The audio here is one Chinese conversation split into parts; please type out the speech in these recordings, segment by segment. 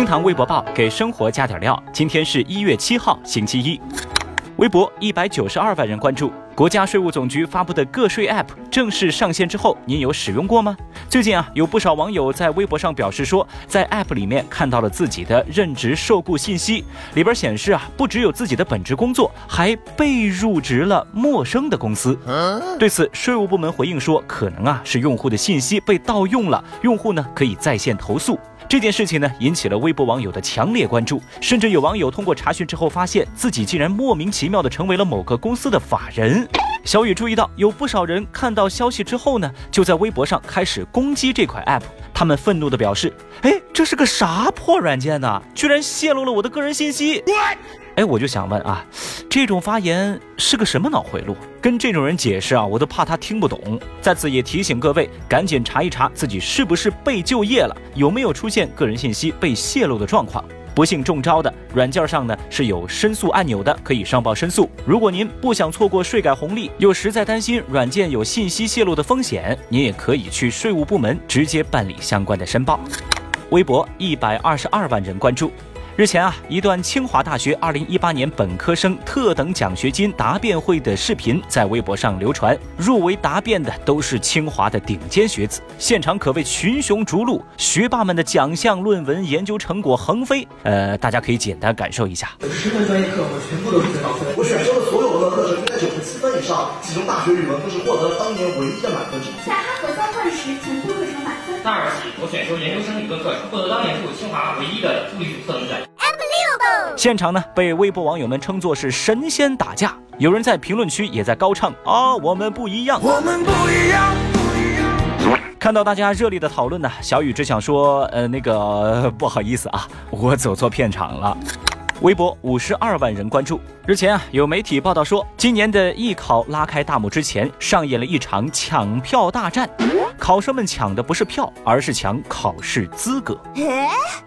厅堂微博报给生活加点料。今天是一月七号，星期一。微博一百九十二万人关注。国家税务总局发布的个税 App 正式上线之后，您有使用过吗？最近啊，有不少网友在微博上表示说，在 App 里面看到了自己的任职受雇信息，里边显示啊，不只有自己的本职工作，还被入职了陌生的公司。对此，税务部门回应说，可能啊是用户的信息被盗用了，用户呢可以在线投诉。这件事情呢，引起了微博网友的强烈关注，甚至有网友通过查询之后，发现自己竟然莫名其妙的成为了某个公司的法人。小雨注意到，有不少人看到消息之后呢，就在微博上开始攻击这款 app。他们愤怒地表示：“哎，这是个啥破软件呢？居然泄露了我的个人信息！”哎，我就想问啊，这种发言是个什么脑回路？跟这种人解释啊，我都怕他听不懂。在此也提醒各位，赶紧查一查自己是不是被就业了，有没有出现个人信息被泄露的状况。不幸中招的软件上呢是有申诉按钮的，可以上报申诉。如果您不想错过税改红利，又实在担心软件有信息泄露的风险，您也可以去税务部门直接办理相关的申报。微博一百二十二万人关注。日前啊，一段清华大学二零一八年本科生特等奖学金答辩会的视频在微博上流传。入围答辩的都是清华的顶尖学子，现场可谓群雄逐鹿，学霸们的奖项、论文、研究成果横飞。呃，大家可以简单感受一下。十门专业课我全部都是最高分，我选修的所有文科课程应该九十七分以上，其中大学语文更是获得了当年唯一的满分成绩。在哈佛交换时，全部课程满分。大二起，我选修研究生理论课程，获得当年度清华唯一的物理组特等奖。现场呢，被微博网友们称作是神仙打架，有人在评论区也在高唱啊，我们不一样，我们不一样，不一样。看到大家热烈的讨论呢，小雨只想说，呃，那个不好意思啊，我走错片场了。微博五十二万人关注。日前啊，有媒体报道说，今年的艺考拉开大幕之前，上演了一场抢票大战。考生们抢的不是票，而是抢考试资格。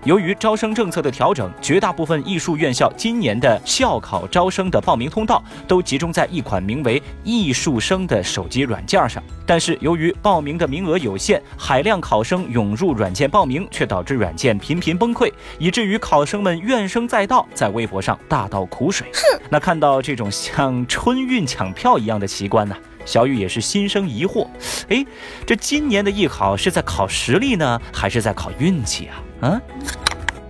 由于招生政策的调整，绝大部分艺术院校今年的校考招生的报名通道都集中在一款名为“艺术生”的手机软件上。但是由于报名的名额有限，海量考生涌入软件报名，却导致软件频频崩溃，以至于考生们怨声载道，在微博上大倒苦水。哼，那看到这种像春运抢票一样的奇观呢？小雨也是心生疑惑，哎，这今年的艺考是在考实力呢，还是在考运气啊？啊！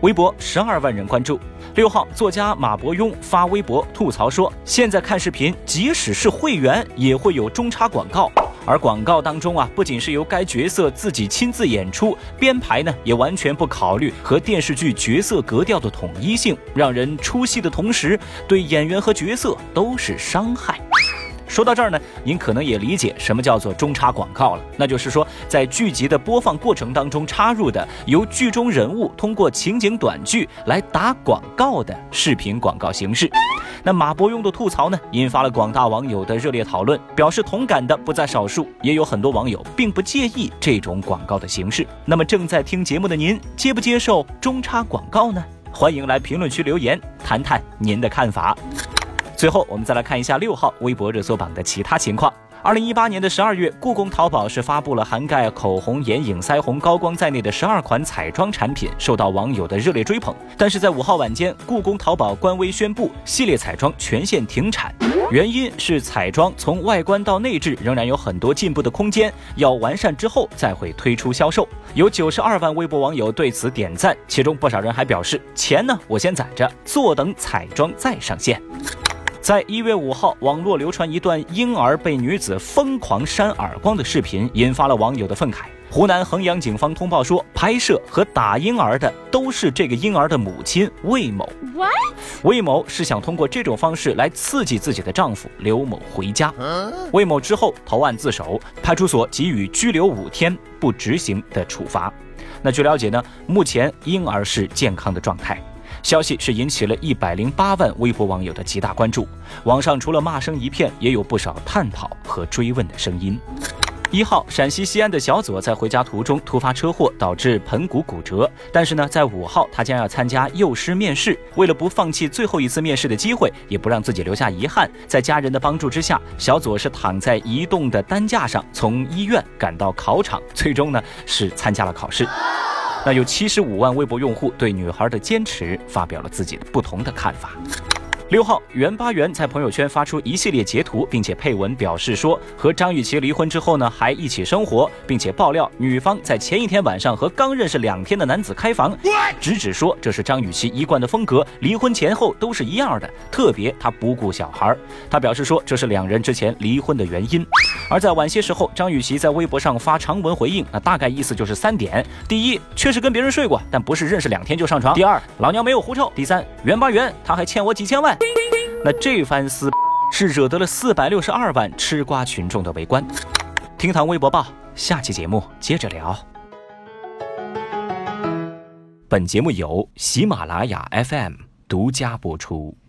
微博十二万人关注。六号，作家马伯庸发微博吐槽说，现在看视频，即使是会员也会有中插广告，而广告当中啊，不仅是由该角色自己亲自演出，编排呢也完全不考虑和电视剧角色格调的统一性，让人出戏的同时，对演员和角色都是伤害。说到这儿呢，您可能也理解什么叫做中插广告了，那就是说在剧集的播放过程当中插入的由剧中人物通过情景短剧来打广告的视频广告形式。那马伯庸的吐槽呢，引发了广大网友的热烈讨论，表示同感的不在少数，也有很多网友并不介意这种广告的形式。那么正在听节目的您，接不接受中插广告呢？欢迎来评论区留言，谈谈您的看法。最后，我们再来看一下六号微博热搜榜的其他情况。二零一八年的十二月，故宫淘宝是发布了涵盖口红、眼影、腮红、高光在内的十二款彩妆产品，受到网友的热烈追捧。但是在五号晚间，故宫淘宝官微宣布系列彩妆全线停产，原因是彩妆从外观到内置仍然有很多进步的空间，要完善之后再会推出销售。有九十二万微博网友对此点赞，其中不少人还表示：钱呢，我先攒着，坐等彩妆再上线。在一月五号，网络流传一段婴儿被女子疯狂扇耳光的视频，引发了网友的愤慨。湖南衡阳警方通报说，拍摄和打婴儿的都是这个婴儿的母亲魏某。魏某是想通过这种方式来刺激自己的丈夫刘某回家。魏某之后投案自首，派出所给予拘留五天不执行的处罚。那据了解呢，目前婴儿是健康的状态。消息是引起了一百零八万微博网友的极大关注，网上除了骂声一片，也有不少探讨和追问的声音。一号，陕西西安的小左在回家途中突发车祸，导致盆骨骨折。但是呢，在五号他将要参加幼师面试，为了不放弃最后一次面试的机会，也不让自己留下遗憾，在家人的帮助之下，小左是躺在移动的担架上，从医院赶到考场，最终呢是参加了考试。那有七十五万微博用户对女孩的坚持发表了自己的不同的看法。六号，袁巴元在朋友圈发出一系列截图，并且配文表示说，和张雨绮离婚之后呢，还一起生活，并且爆料女方在前一天晚上和刚认识两天的男子开房，直指说这是张雨绮一贯的风格，离婚前后都是一样的，特别她不顾小孩。他表示说这是两人之前离婚的原因。而在晚些时候，张雨绮在微博上发长文回应，那大概意思就是三点：第一，确实跟别人睡过，但不是认识两天就上床；第二，老娘没有狐臭；第三，袁八元他还欠我几千万。那这番撕是惹得了四百六十二万吃瓜群众的围观。听堂微博报，下期节目接着聊。本节目由喜马拉雅 FM 独家播出。